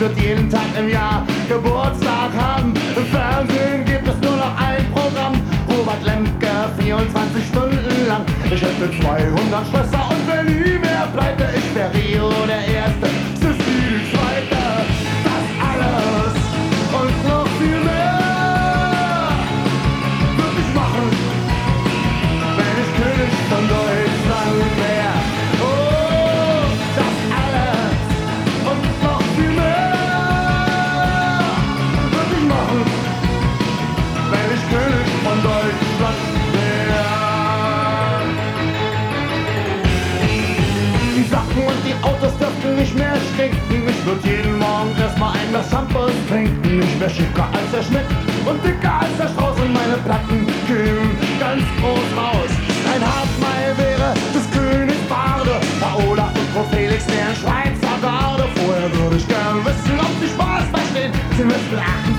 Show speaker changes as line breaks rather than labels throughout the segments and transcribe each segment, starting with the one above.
Würd jeden Tag im Jahr Geburtstag haben. Im Fernsehen gibt es nur noch ein Programm. Robert Lemke 24 Stunden lang. Ich hätte 200 Schwester und wenn nie mehr pleite, ich wär Rio der stinken. Ich würd jeden Morgen erstmal ein Glas Shampoos trinken. Ich wär schicker als der Schmidt und dicker als der Strauß und meine Platten kämen ganz groß raus. Ein Hartmeier wäre des Königs Barde, Paola und Frau Felix wären Schweizer Garde. Vorher würde ich gern wissen, ob sie Spaß verstehen. Sie müssten 48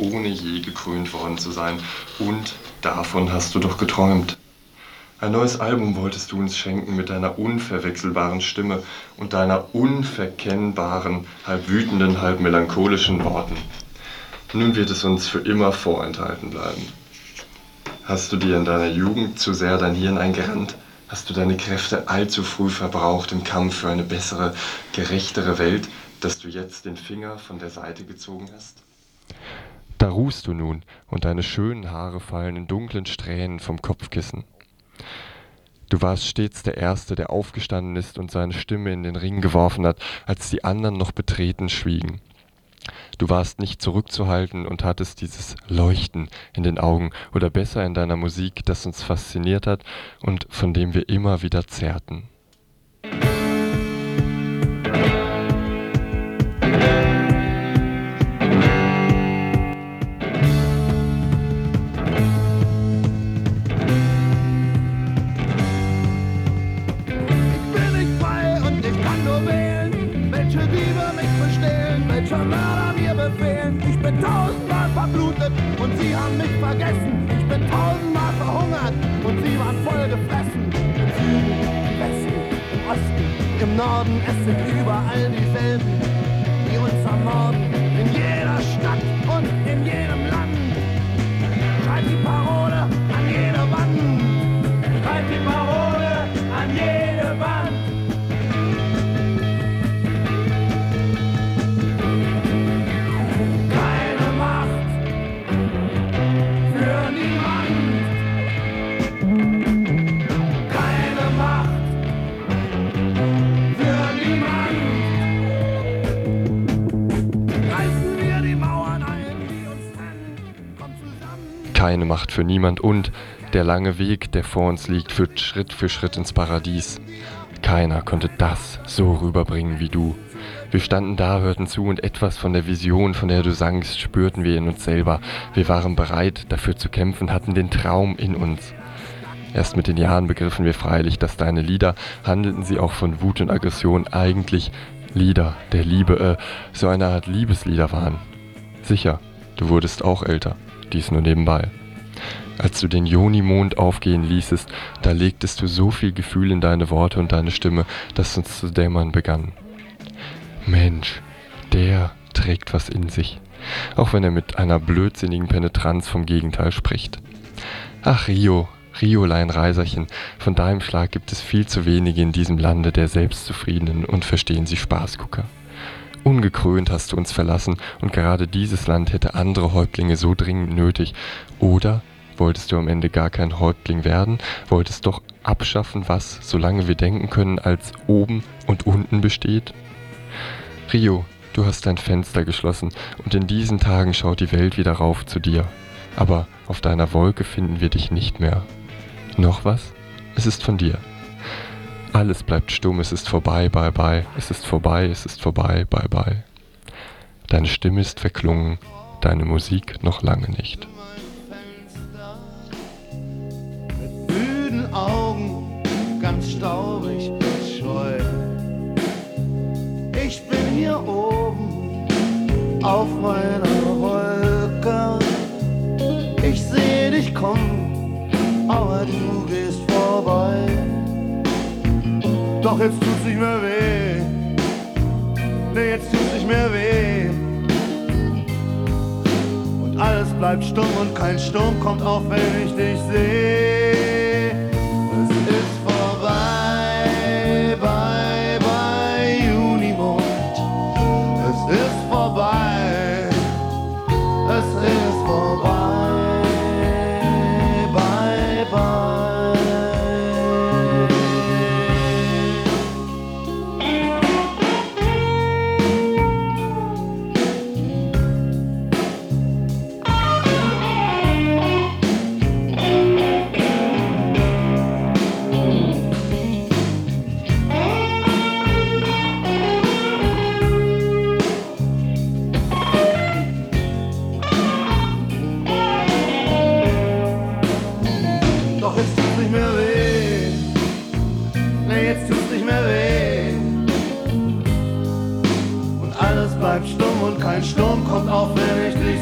ohne je gekrönt worden zu sein. Und davon hast du doch geträumt. Ein neues Album wolltest du uns schenken mit deiner unverwechselbaren Stimme und deiner unverkennbaren, halb wütenden, halb melancholischen Worten. Nun wird es uns für immer vorenthalten bleiben. Hast du dir in deiner Jugend zu sehr dein Hirn eingerannt? Hast du deine Kräfte allzu früh verbraucht im Kampf für eine bessere, gerechtere Welt, dass du jetzt den Finger von der Seite gezogen hast? Da ruhst du nun, und deine schönen Haare fallen in dunklen Strähnen vom Kopfkissen. Du warst stets der Erste, der aufgestanden ist und seine Stimme in den Ring geworfen hat, als die anderen noch betreten schwiegen. Du warst nicht zurückzuhalten und hattest dieses Leuchten in den Augen oder besser in deiner Musik, das uns fasziniert hat und von dem wir immer wieder zehrten.
Für niemand
und der lange Weg, der vor uns liegt, führt Schritt für Schritt ins Paradies. Keiner konnte das so rüberbringen wie du. Wir standen da, hörten zu und etwas von der Vision, von der du sangst, spürten wir in uns selber. Wir waren bereit, dafür zu kämpfen, hatten den Traum in uns. Erst mit den Jahren begriffen wir freilich, dass deine Lieder, handelten sie auch von Wut und Aggression, eigentlich Lieder der Liebe, äh, so eine Art Liebeslieder waren. Sicher, du wurdest auch älter, dies nur nebenbei. Als du den Joni-Mond aufgehen ließest, da legtest du so viel Gefühl in deine Worte und deine Stimme, dass uns zu dämmern begann. Mensch, der trägt was in sich, auch wenn er mit einer blödsinnigen Penetranz vom Gegenteil spricht. Ach Rio, Riolein Reiserchen, von deinem Schlag gibt es viel zu wenige in diesem Lande der Selbstzufriedenen und verstehen sie Spaßgucker. Ungekrönt hast du uns verlassen und gerade dieses Land hätte andere Häuptlinge so dringend nötig. Oder wolltest du am Ende gar kein Häuptling werden, wolltest doch abschaffen, was, solange wir denken können, als oben und unten besteht? Rio, du hast dein Fenster geschlossen und in diesen Tagen schaut die Welt wieder rauf zu dir. Aber auf deiner Wolke finden wir dich nicht mehr. Noch was? Es ist von dir. Alles bleibt stumm, es ist vorbei, bye bye, es ist vorbei, es ist vorbei, bye bye. Deine Stimme ist verklungen, deine Musik noch lange nicht.
Staubig scheu. Ich bin hier oben auf meiner Wolke. Ich seh dich kommen, aber du gehst vorbei. Doch jetzt tut's nicht mehr weh. Nee, jetzt tut's nicht mehr weh. Und alles bleibt stumm und kein Sturm kommt auf, wenn ich dich sehe. Nee, jetzt tut's nicht mehr weh. Und alles bleibt stumm und kein Sturm kommt auf, wenn ich dich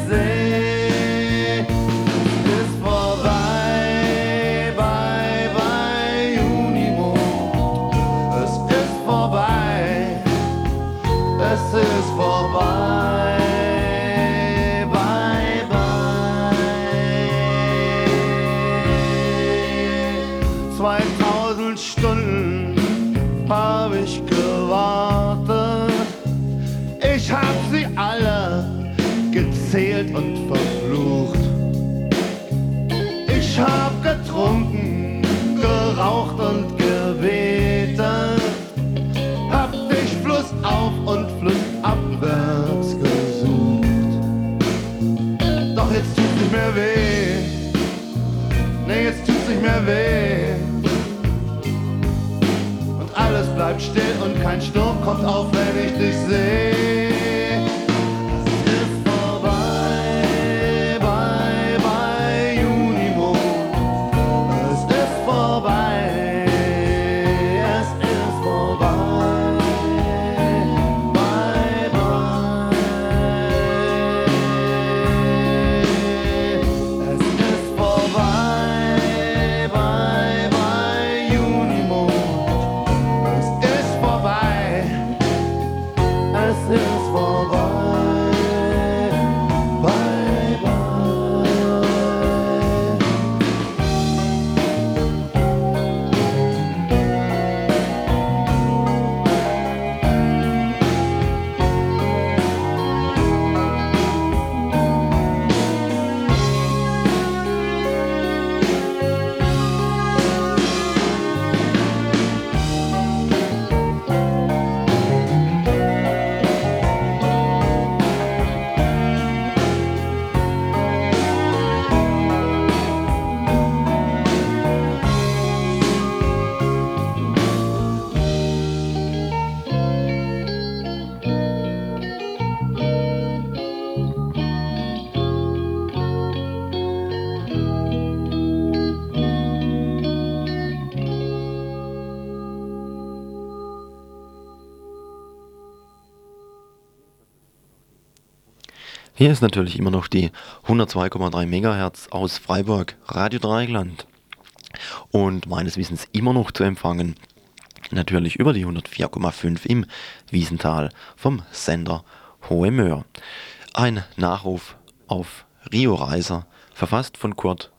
Ich hab getrunken, geraucht und gebetet. Hab dich flussauf und flussabwärts gesucht. Doch jetzt tut's nicht mehr weh. Nee, jetzt tut's nicht mehr weh. Und alles bleibt still und kein Sturm kommt auf, wenn ich dich sehe.
Hier ist natürlich immer noch die 102,3 MHz aus Freiburg, Radio Dreieckland. Und meines Wissens immer noch zu empfangen, natürlich über die 104,5 im Wiesental vom Sender Hohe Möhr. Ein Nachruf auf Rio Reiser, verfasst von Kurt,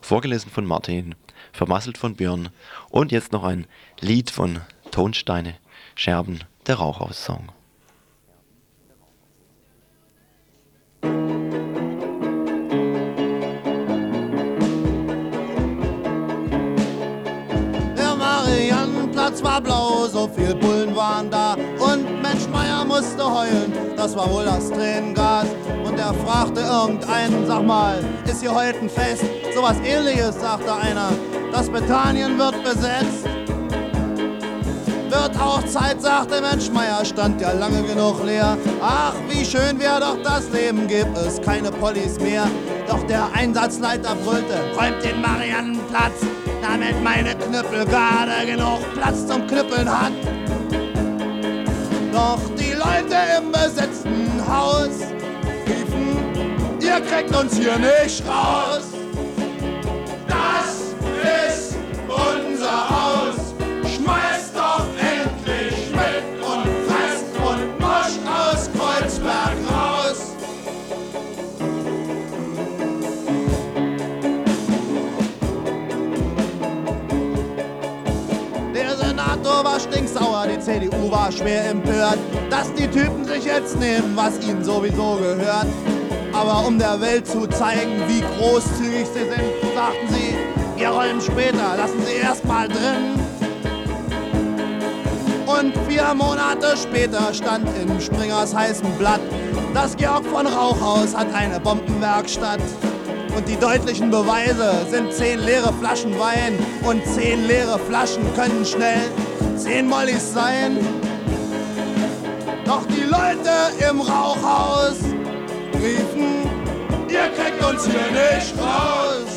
vorgelesen von Martin, vermasselt von Björn und jetzt noch ein Lied von Tonsteine, Scherben, der Rauchhaus-Song.
Platz war blau, so viel Bullen waren da. Und Mensch Meier musste heulen, das war wohl das Tränengas. Und er fragte irgendeinen, sag mal, ist hier heute ein Fest? Sowas ähnliches, sagte einer. Das Bethanien wird besetzt. Wird auch Zeit, sagte Mensch Meier, stand ja lange genug leer. Ach, wie schön wäre doch das Leben, gibt es keine Pollis mehr. Doch der Einsatzleiter brüllte, räumt den Mariannenplatz damit meine Knüppelgarde genug Platz zum Knüppeln hat. Doch die Leute im besetzten Haus riefen, ihr kriegt uns hier nicht raus. CDU war schwer empört, dass die Typen sich jetzt nehmen, was ihnen sowieso gehört. Aber um der Welt zu zeigen, wie großzügig sie sind, sagten sie, wir räumen später, lassen sie erstmal drin. Und vier Monate später stand in Springers heißem Blatt, das Georg von Rauchhaus hat eine Bombenwerkstatt. Und die deutlichen Beweise sind zehn leere Flaschen Wein und zehn leere Flaschen können schnell zehn Mollis sein. Doch die Leute im Rauchhaus riefen, ihr kriegt uns hier nicht raus.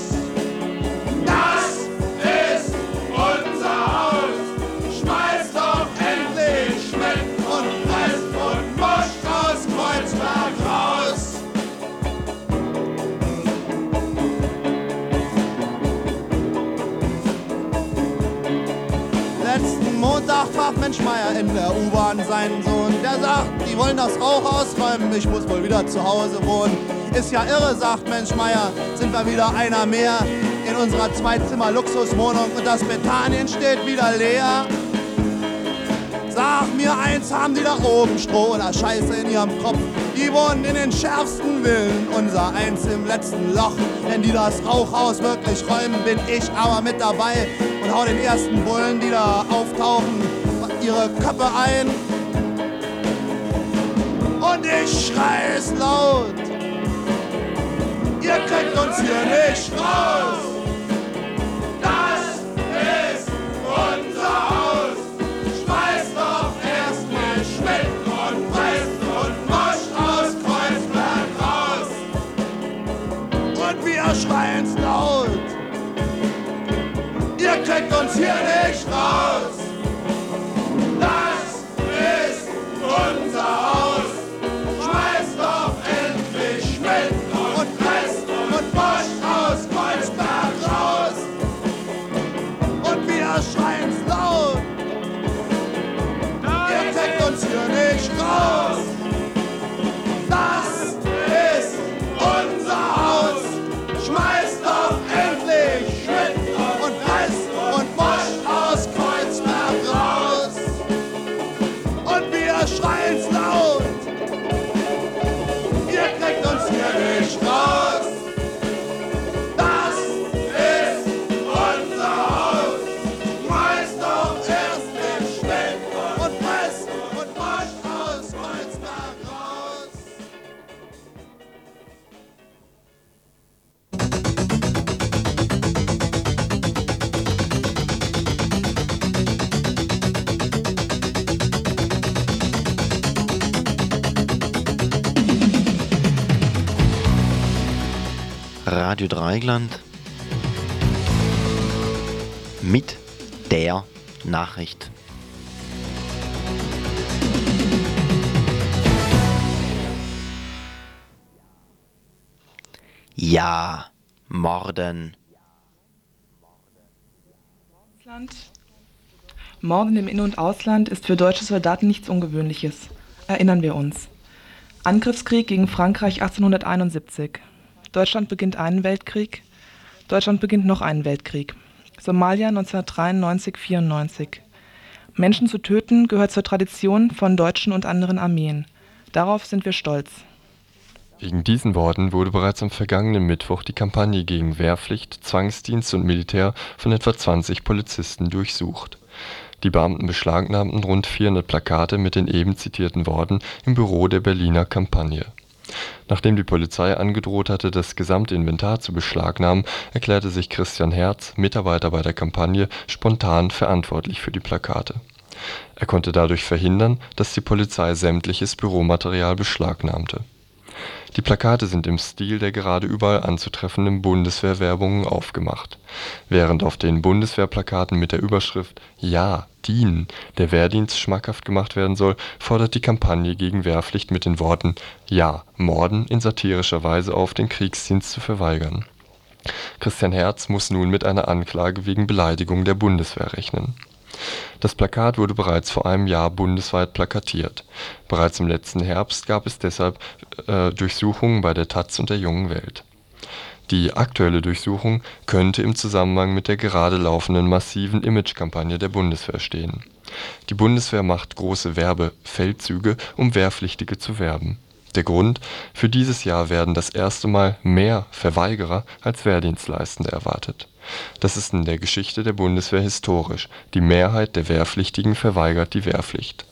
Montag traf Mensch Meier in der U-Bahn seinen Sohn. Der sagt, die wollen das Rauch ausräumen, ich muss wohl wieder zu Hause wohnen. Ist ja irre, sagt Mensch Meier, sind wir wieder einer mehr in unserer Zweizimmer-Luxuswohnung und das Bethanien steht wieder leer. Sag mir eins, haben die da oben Stroh oder Scheiße in ihrem Kopf? Die wohnen in den schärfsten Villen, unser eins im letzten Loch. Wenn die das Rauchhaus wirklich räumen, bin ich aber mit dabei und hau den ersten Bullen, die da auftauchen, ihre Köpfe ein. Und ich schrei es laut. Ihr kriegt uns hier nicht raus. Kriegt uns hier nicht raus. Das ist unser Haus. Schmeißt doch endlich Schmidt und Rest und Bosch aus Kreuzberg raus. Und wir schreien's
Dreigland mit der Nachricht. Ja, Morden.
Morden im In- und Ausland ist für deutsche Soldaten nichts Ungewöhnliches. Erinnern wir uns. Angriffskrieg gegen Frankreich 1871. Deutschland beginnt einen Weltkrieg. Deutschland beginnt noch einen Weltkrieg. Somalia 1993-94. Menschen zu töten gehört zur Tradition von deutschen und anderen Armeen. Darauf sind wir stolz.
Wegen diesen Worten wurde bereits am vergangenen Mittwoch die Kampagne gegen Wehrpflicht, Zwangsdienst und Militär von etwa 20 Polizisten durchsucht. Die Beamten beschlagnahmten rund 400 Plakate mit den eben zitierten Worten im Büro der Berliner Kampagne. Nachdem die Polizei angedroht hatte, das gesamte Inventar zu beschlagnahmen, erklärte sich Christian Herz, Mitarbeiter bei der Kampagne, spontan verantwortlich für die Plakate. Er konnte dadurch verhindern, dass die Polizei sämtliches Büromaterial beschlagnahmte die Plakate sind im Stil der gerade überall anzutreffenden Bundeswehr-Werbungen aufgemacht. Während auf den Bundeswehrplakaten mit der Überschrift „ Ja, dienen “der Wehrdienst schmackhaft gemacht werden soll, fordert die Kampagne gegen Wehrpflicht mit den Worten „ Ja, morden “in satirischer Weise auf, den Kriegsdienst zu verweigern. Christian Herz muss nun mit einer Anklage wegen Beleidigung der Bundeswehr rechnen das Plakat wurde bereits vor einem Jahr bundesweit plakatiert. Bereits im letzten Herbst gab es deshalb äh, Durchsuchungen bei der taz und der Jungen Welt. Die aktuelle Durchsuchung könnte im Zusammenhang mit der gerade laufenden massiven Imagekampagne der Bundeswehr stehen. Die Bundeswehr macht große Werbefeldzüge, um Wehrpflichtige zu werben. Der Grund: Für dieses Jahr werden das erste Mal mehr Verweigerer als Wehrdienstleistende erwartet das ist in der Geschichte der Bundeswehr historisch, die Mehrheit der Wehrpflichtigen verweigert die Wehrpflicht.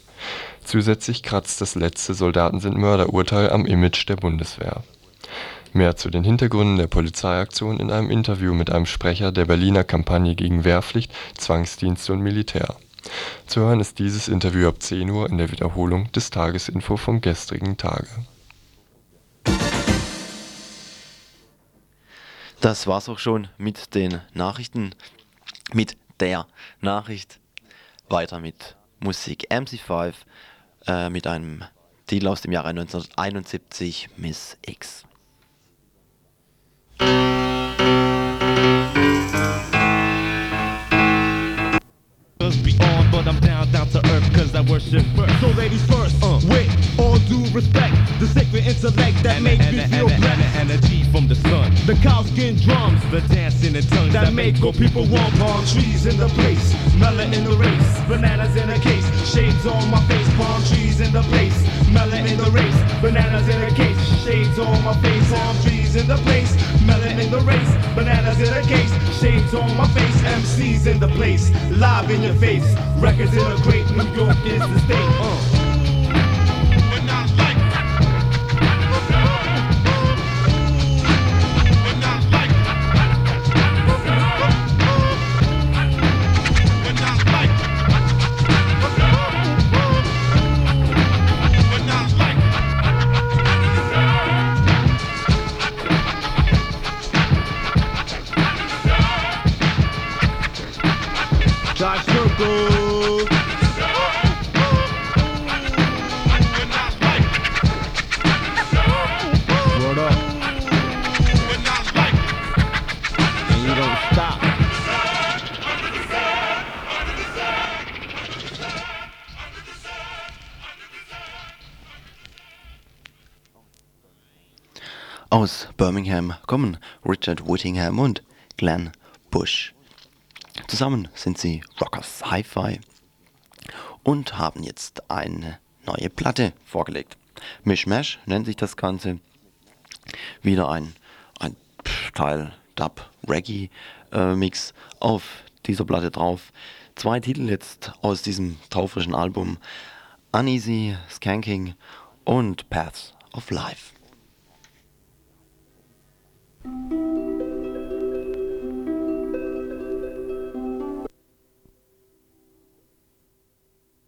Zusätzlich kratzt das letzte Soldaten-sind-Mörder-Urteil am Image der Bundeswehr. Mehr zu den Hintergründen der Polizeiaktion in einem Interview mit einem Sprecher der Berliner Kampagne gegen Wehrpflicht, Zwangsdienste und Militär. Zu hören ist dieses Interview ab 10 Uhr in der Wiederholung des Tagesinfo vom gestrigen Tage
Das war's auch schon mit den Nachrichten, mit der Nachricht. Weiter mit Musik MC5 äh, mit einem Titel aus dem Jahre 1971, Miss X. but I'm down, down to earth cause I worship first. So ladies first, uh. with all due respect, The cow skin drums, the dancing and tongues that, that make go people want palm trees in the place, melon in the race, bananas in a case, shades on my face, palm trees in the place, melon in the race, bananas in a case, shades on my face, palm trees in the place, melon in the race, bananas in a case, shades on my face, MCs in the place, live in your face. Records in a crate, New York is the state. Uh. Aus Birmingham kommen Richard Whittingham und Glenn Bush. Zusammen sind sie Rockers Hi-Fi und haben jetzt eine neue Platte vorgelegt. Mishmash nennt sich das Ganze. Wieder ein, ein Teil Dub Reggae äh, Mix auf dieser Platte drauf. Zwei Titel jetzt aus diesem taufrischen Album: Uneasy, Skanking und Paths of Life. Thank you.